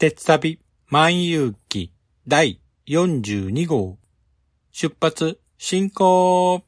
鉄旅万有記第42号。出発進行。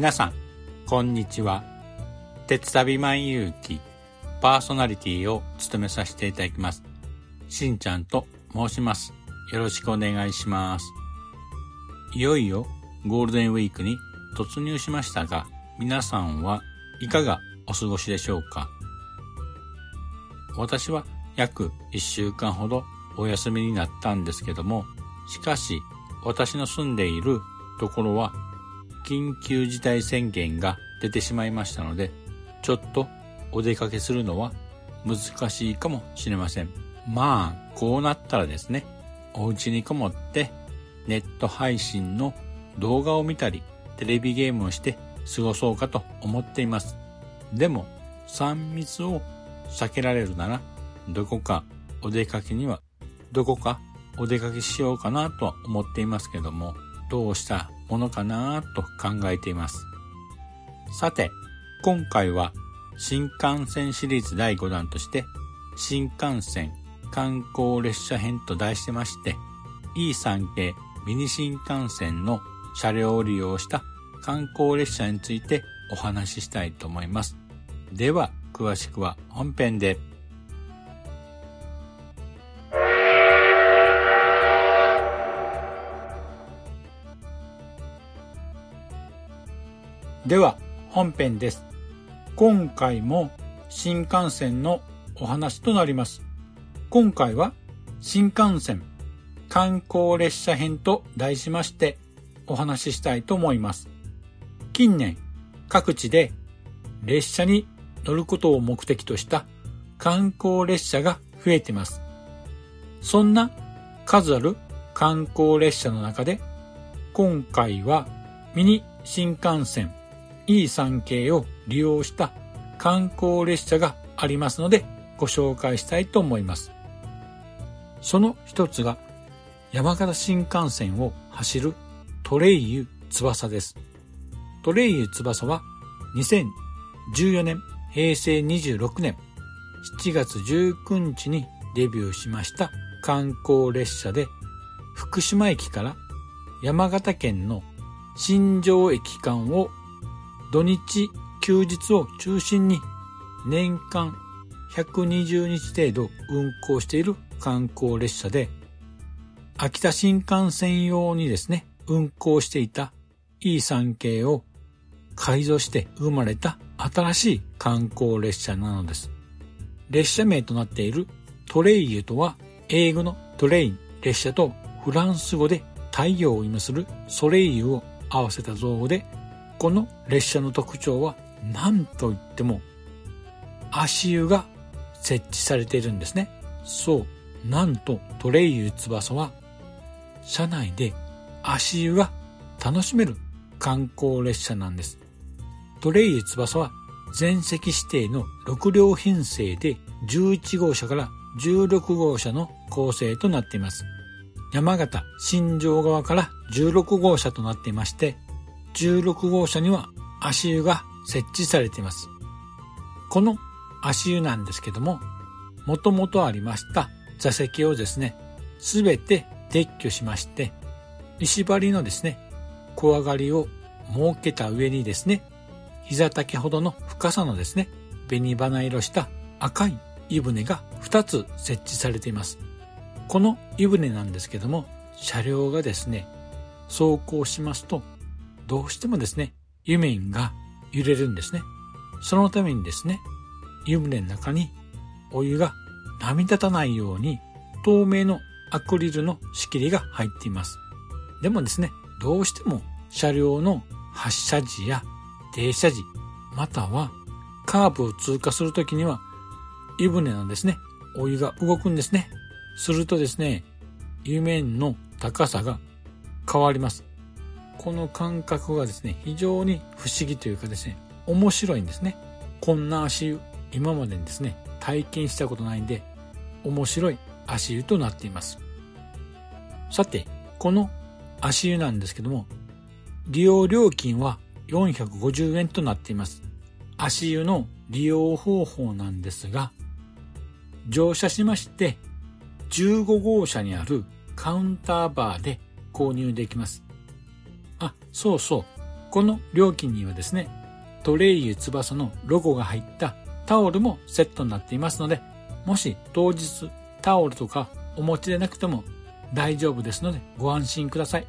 皆さんこんにちは。鉄旅万有記パーソナリティを務めさせていただきます。しんちゃんと申します。よろしくお願いします。いよいよゴールデンウィークに突入しましたが皆さんはいかがお過ごしでしょうか？私は約1週間ほどお休みになったんですけどもしかし私の住んでいるところは緊急事態宣言が出てしまいましたので、ちょっとお出かけするのは難しいかもしれません。まあ、こうなったらですね、お家にこもってネット配信の動画を見たり、テレビゲームをして過ごそうかと思っています。でも、3密を避けられるなら、どこかお出かけには、どこかお出かけしようかなとは思っていますけども、どうしたものかなと考えています。さて、今回は新幹線シリーズ第5弾として新幹線観光列車編と題してまして E3 系ミニ新幹線の車両を利用した観光列車についてお話ししたいと思います。では、詳しくは本編で。では本編です。今回も新幹線のお話となります。今回は新幹線観光列車編と題しましてお話ししたいと思います。近年各地で列車に乗ることを目的とした観光列車が増えています。そんな数ある観光列車の中で今回はミニ新幹線 E3 系を利用した観光列車がありますのでご紹介したいと思います。その一つが山形新幹線を走るトレイユ翼です。トレイユ翼は2014年平成26年7月19日にデビューしました観光列車で福島駅から山形県の新庄駅間を土日休日を中心に年間120日程度運行している観光列車で、秋田新幹線用にですね、運行していた E3 系を改造して生まれた新しい観光列車なのです。列車名となっているトレイユとは英語のトレイン列車とフランス語で太陽を意味するソレイユを合わせた造語でこの列車の特徴は何と言っても足湯が設置されているんですね。そう、なんとトレイユ翼は車内で足湯が楽しめる観光列車なんです。トレイユ翼は全席指定の6両編成で11号車から16号車の構成となっています。山形、新庄側から16号車となっていまして、16号車には足湯が設置されています。この足湯なんですけども、もともとありました座席をですね、すべて撤去しまして、石張りのですね、小上がりを設けた上にですね、膝丈ほどの深さのですね、紅花色した赤い湯船が2つ設置されています。この湯船なんですけども、車両がですね、走行しますと、どうしてもですね、湯面が揺れるんですね。そのためにですね、湯船の中にお湯が波立たないように透明のアクリルの仕切りが入っています。でもですね、どうしても車両の発車時や停車時、またはカーブを通過するときには湯船なんですね、お湯が動くんですね。するとですね、湯面の高さが変わります。この感覚がですね、非常に不思議というかですね、面白いんですね。こんな足湯、今までにですね、体験したことないんで、面白い足湯となっています。さて、この足湯なんですけども、利用料金は450円となっています。足湯の利用方法なんですが、乗車しまして15号車にあるカウンターバーで購入できます。あ、そうそう。この料金にはですね、トレイユ翼のロゴが入ったタオルもセットになっていますので、もし当日タオルとかお持ちでなくても大丈夫ですのでご安心ください。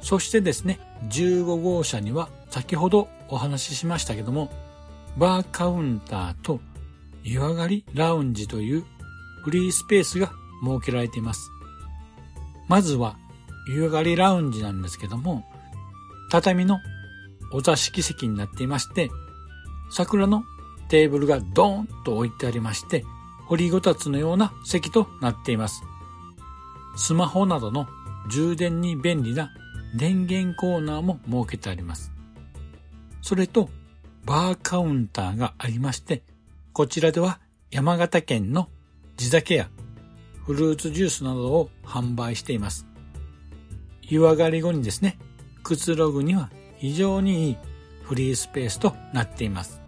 そしてですね、15号車には先ほどお話ししましたけども、バーカウンターと湯上がりラウンジというフリースペースが設けられています。まずは、湯上がりラウンジなんですけども、畳のお座敷席になっていまして、桜のテーブルがドーンと置いてありまして、掘りごたつのような席となっています。スマホなどの充電に便利な電源コーナーも設けてあります。それと、バーカウンターがありまして、こちらでは山形県の地酒やフルーツジュースなどを販売しています。湯上がり後にですね、くつろぐには非常にいいフリースペースとなっています。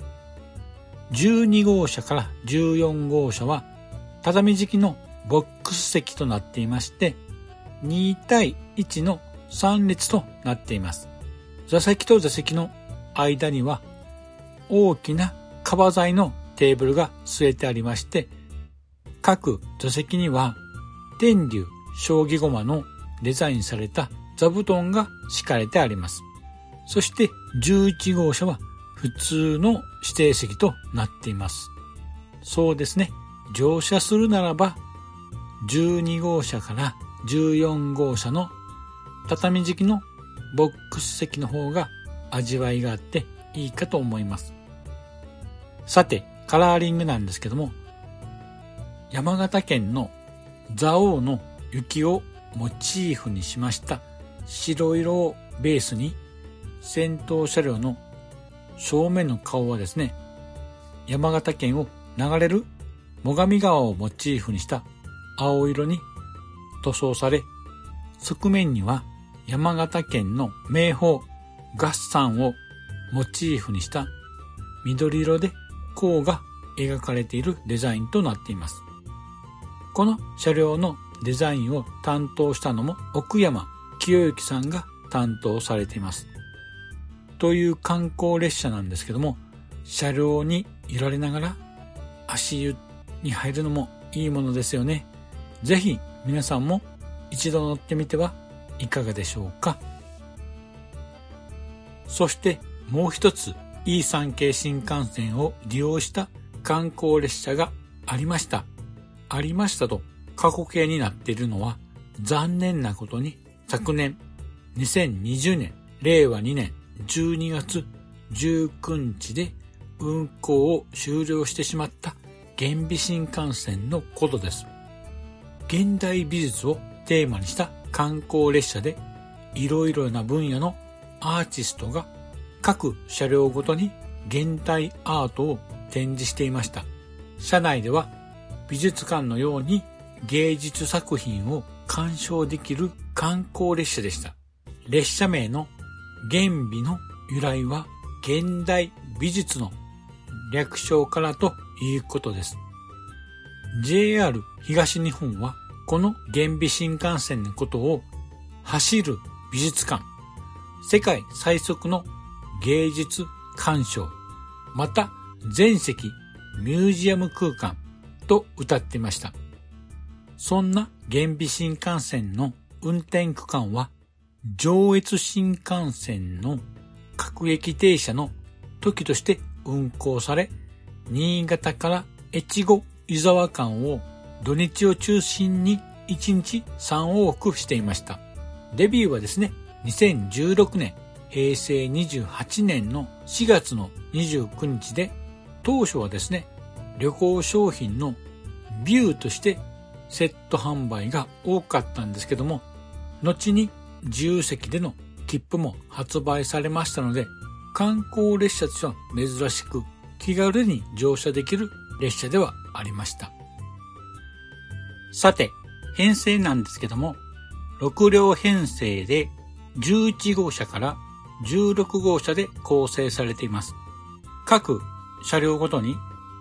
12号車から14号車は畳敷きのボックス席となっていまして、2対1の3列となっています。座席と座席の間には大きな革材のテーブルが据えてありまして、各座席には天竜将棋駒のデザインされた座布団が敷かれてあります。そして11号車は普通の指定席となっています。そうですね。乗車するならば12号車から14号車の畳敷きのボックス席の方が味わいがあっていいかと思います。さて、カラーリングなんですけども、山形県の蔵王の雪をモチーフにしました白色をベースに先頭車両の正面の顔はですね、山形県を流れる最上川をモチーフにした青色に塗装され、側面には山形県の名宝合算をモチーフにした緑色で甲が描かれているデザインとなっています。この車両のデザインを担当したのも奥山清之さんが担当されています。という観光列車なんですけども、車両に揺られながら足湯に入るのもいいものですよね。ぜひ皆さんも一度乗ってみてはいかがでしょうか。そしてもう一つ E3 系新幹線を利用した観光列車がありました。ありましたと過去形になっているのは残念なことに昨年2020年令和2年12月19日で運行を終了してしまった原美新幹線のことです。現代美術をテーマにした観光列車でいろいろな分野のアーティストが各車両ごとに現代アートを展示していました。車内では美術館のように芸術作品を鑑賞できる観光列車でした。列車名の原美の由来は現代美術の略称からということです。JR 東日本はこの原美新幹線のことを走る美術館、世界最速の芸術鑑賞、また全席ミュージアム空間と歌っていました。そんな原美新幹線の運転区間は上越新幹線の各駅停車の時として運行され、新潟から越後伊沢間を土日を中心に1日3往復していました。デビューはですね、2016年、平成28年の4月の29日で、当初はですね、旅行商品のビューとしてセット販売が多かったんですけども、後に自由席での切符も発売されましたので、観光列車としては珍しく気軽に乗車できる列車ではありました。さて、編成なんですけども、6両編成で11号車から16号車で構成されています。各車両ごとに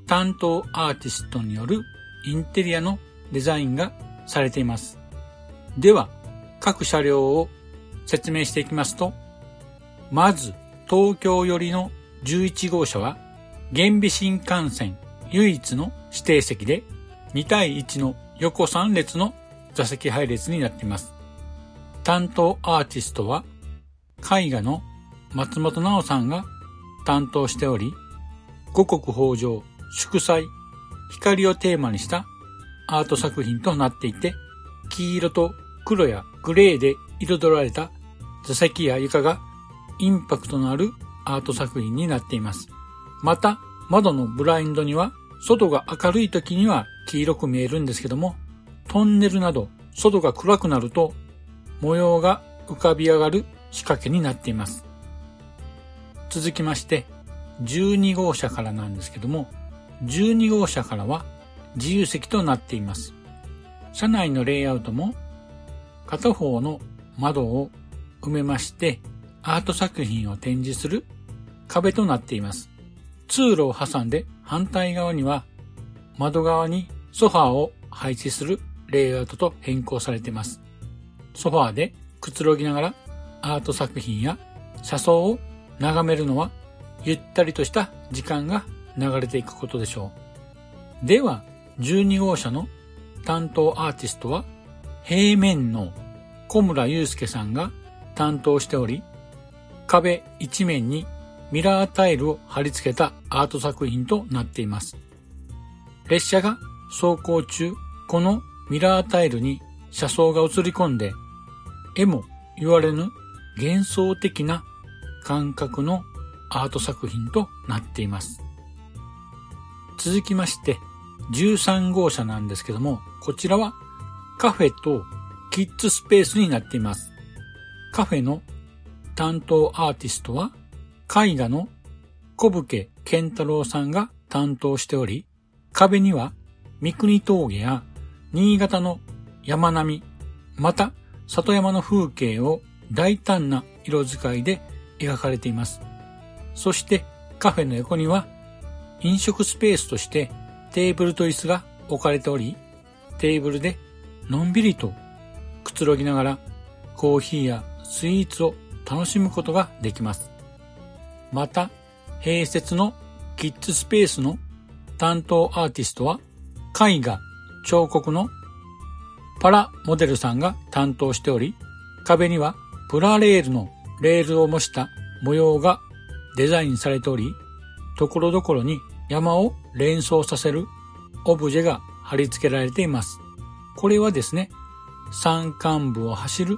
担当アーティストによるインテリアのデザインがされています。では、各車両を説明していきますと、まず東京寄りの11号車は、原美新幹線唯一の指定席で2対1の横3列の座席配列になっています。担当アーティストは絵画の松本直さんが担当しており、五穀豊穣、祝祭、光をテーマにしたアート作品となっていて、黄色と黒やグレーで彩られた座席や床がインパクトのあるアート作品になっています。また、窓のブラインドには、外が明るい時には黄色く見えるんですけども、トンネルなど外が暗くなると模様が浮かび上がる仕掛けになっています。続きまして、12号車からなんですけども、12号車からは自由席となっています。車内のレイアウトも片方の窓を埋めましてアート作品を展示する壁となっています。通路を挟んで反対側には窓側にソファーを配置するレイアウトと変更されています。ソファーでくつろぎながらアート作品や車窓を眺めるのはゆったりとした時間が流れていくことでしょう。では、12号車の担当アーティストは平面の小村祐介さんが担当しており、壁一面にミラータイルを貼り付けたアート作品となっています。列車が走行中、このミラータイルに車窓が映り込んで、絵も言われぬ幻想的な感覚のアート作品となっています。続きまして、13号車なんですけども、こちらはカフェとキッズスペースになっています。カフェの担当アーティストは絵画の小武健太郎さんが担当しており、壁には三国峠や新潟の山並み、また里山の風景を大胆な色使いで描かれています。そしてカフェの横には飲食スペースとしてテーブルと椅子が置かれており、テーブルでのんびりとくつろぎながらコーヒーやスイーツを楽しむことができます。また、併設のキッズスペースの担当アーティストは絵画、彫刻のパラモデルさんが担当しており、壁にはプラレールのレールを模した模様がデザインされており、ところどころに山を連想させるオブジェが貼り付けられています。これはですね、山間部を走る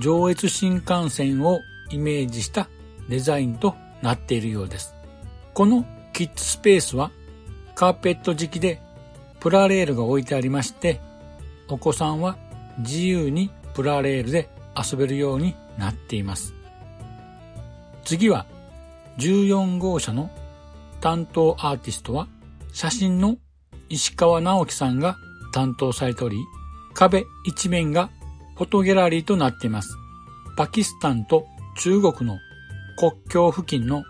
上越新幹線をイメージしたデザインとなっているようです。このキッズスペースはカーペット敷きでプラレールが置いてありまして、お子さんは自由にプラレールで遊べるようになっています。次は14号車の担当アーティストは写真の石川直樹さんが担当されており、壁一面がフォトギャラリーとなっています。パキスタンと中国の国境付近の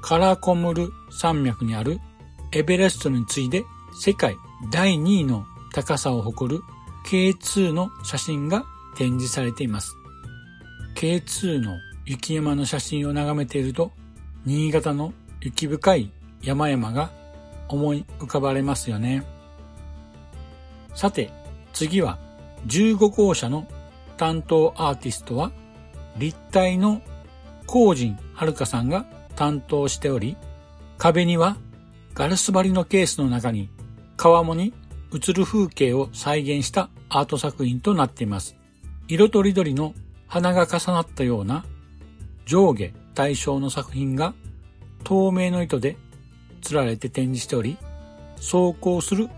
カラコムル山脈にあるエベレストに次いで世界第2位の高さを誇る K2 の写真が展示されています。K2 の雪山の写真を眺めていると、新潟の雪深い山々が思い浮かばれますよね。さて、次は15号車の担当アーティストは立体のコーはるかさんが担当しており、壁にはガラス張りのケースの中に川面に映る風景を再現したアート作品となっています。色とりどりの花が重なったような上下対象の作品が透明の糸で釣られて展示しており、走行する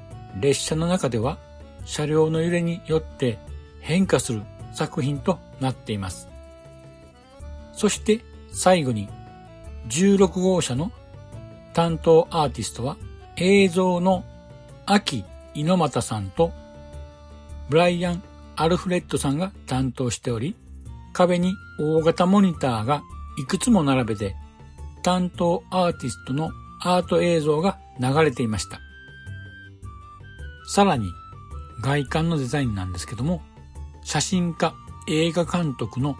列車の中では車両の揺れによって変化する作品となっています。そして最後に16号車の担当アーティストは映像の秋猪俣さんとブライアン・アルフレッドさんが担当しており、壁に大型モニターがいくつも並べて担当アーティストのアート映像が流れていました。さらに外観のデザインなんですけども、写真家、映画監督の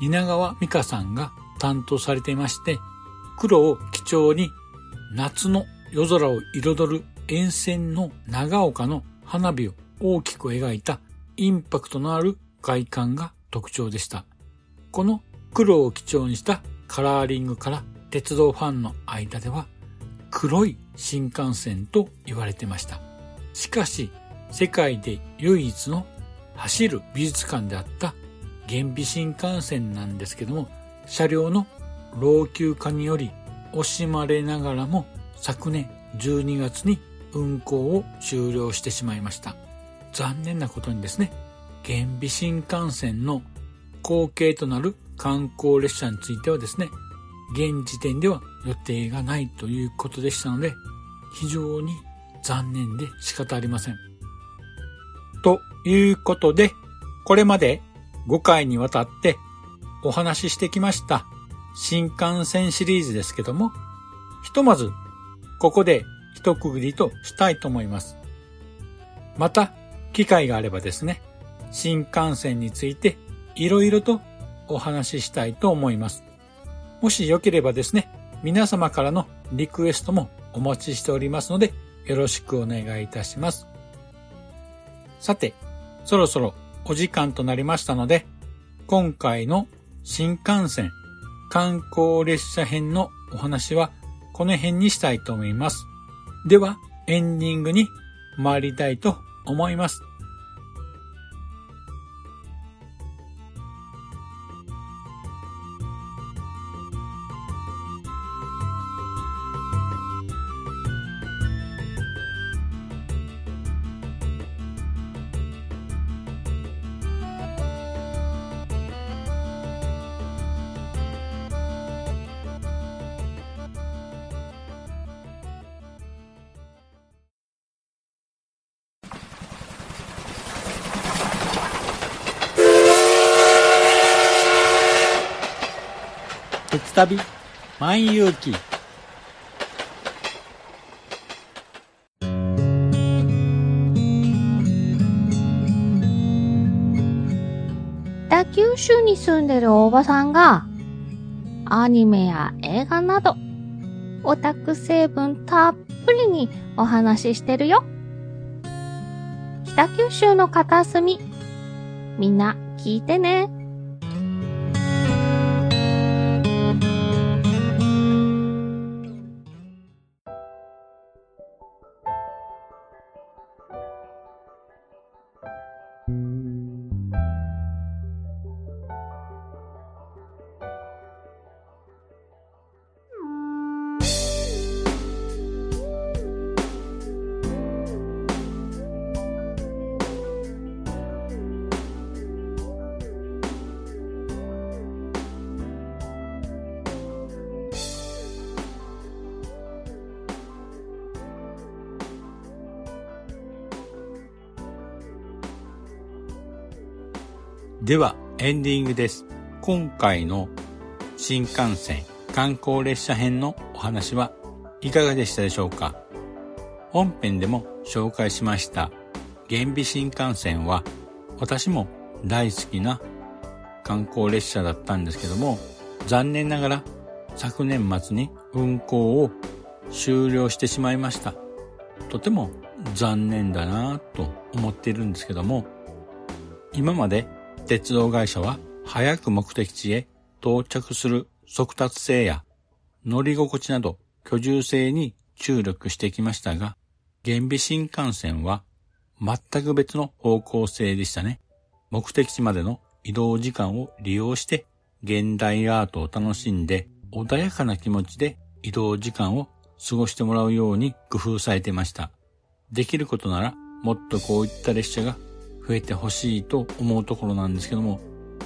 蜷川美香さんが担当されていまして、黒を基調に夏の夜空を彩る沿線の長岡の花火を大きく描いたインパクトのある外観が特徴でした。この黒を基調にしたカラーリングから鉄道ファンの間では黒い新幹線と言われてました。しかし世界で唯一の走る美術館であった原美新幹線なんですけども車両の老朽化により惜しまれながらも昨年12月に運行を終了してしまいました。残念なことにですね、原美新幹線の後継となる観光列車についてはですね、現時点では予定がないということでしたので、非常に残念で仕方ありません。ということで、これまで5回にわたってお話ししてきました新幹線シリーズですけども、ひとまずここで一区切りとしたいと思います。また、機会があればですね、新幹線についていろいろとお話ししたいと思います。もしよければですね、皆様からのリクエストもお待ちしておりますので、よろしくお願いいたします。さて、そろそろお時間となりましたので、今回の新幹線観光列車編のお話はこの辺にしたいと思います。では、エンディングに参りたいと思います。旅万有記北九州に住んでるおばさんがアニメや映画など、オタク成分たっぷりにお話ししてるよ。北九州の片隅、みんな聞いてね。では、エンディングです。今回の新幹線観光列車編のお話はいかがでしたでしょうか？本編でも紹介しました原美新幹線は私も大好きな観光列車だったんですけども残念ながら昨年末に運行を終了してしまいました。とても残念だなぁと思っているんですけども今まで鉄道会社は早く目的地へ到着する速達性や乗り心地など居住性に注力してきましたが、原美新幹線は全く別の方向性でしたね。目的地までの移動時間を利用して現代アートを楽しんで穏やかな気持ちで移動時間を過ごしてもらうように工夫されてました。できることならもっとこういった列車が増えてほしいと思うところなんですけども、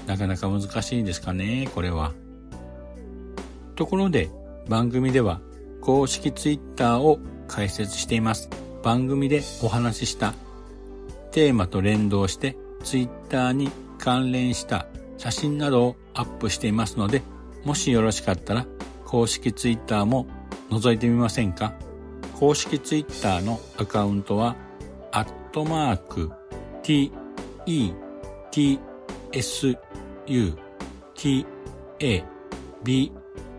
なかなか難しいですかね、これは。ところで、番組では公式ツイッターを開設しています。番組でお話ししたテーマと連動してツイッターに関連した写真などをアップしていますので、もしよろしかったら公式ツイッターも覗いてみませんか？公式ツイッターのアカウントは、アットマーク t, e, t, s, u, t, a, b,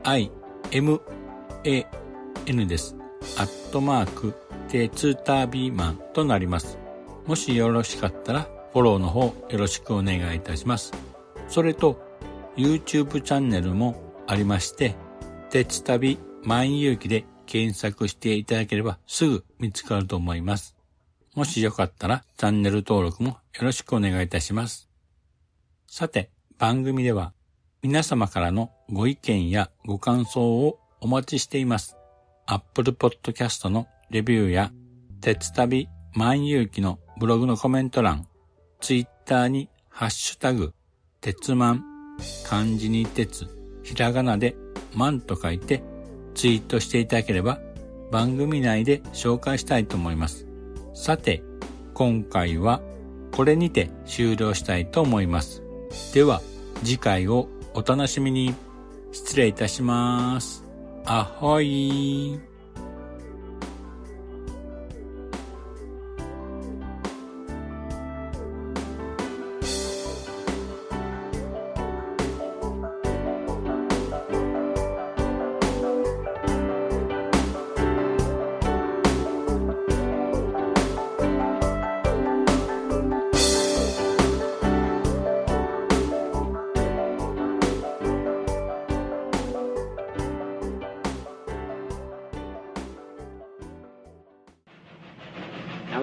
i, m, a, n です。アットマーク、テツータービーマンとなります。もしよろしかったら、フォローの方よろしくお願いいたします。それと、YouTube チャンネルもありまして、鉄旅万有記で検索していただければすぐ見つかると思います。もしよかったらチャンネル登録もよろしくお願いいたします。さて、番組では皆様からのご意見やご感想をお待ちしています。Apple Podcast のレビューや、鉄旅万有記のブログのコメント欄、Twitter にハッシュタグ、鉄万、漢字に鉄、ひらがなで万と書いてツイートしていただければ番組内で紹介したいと思います。さて、今回はこれにて終了したいと思います。では、次回をお楽しみに。失礼いたします。あほい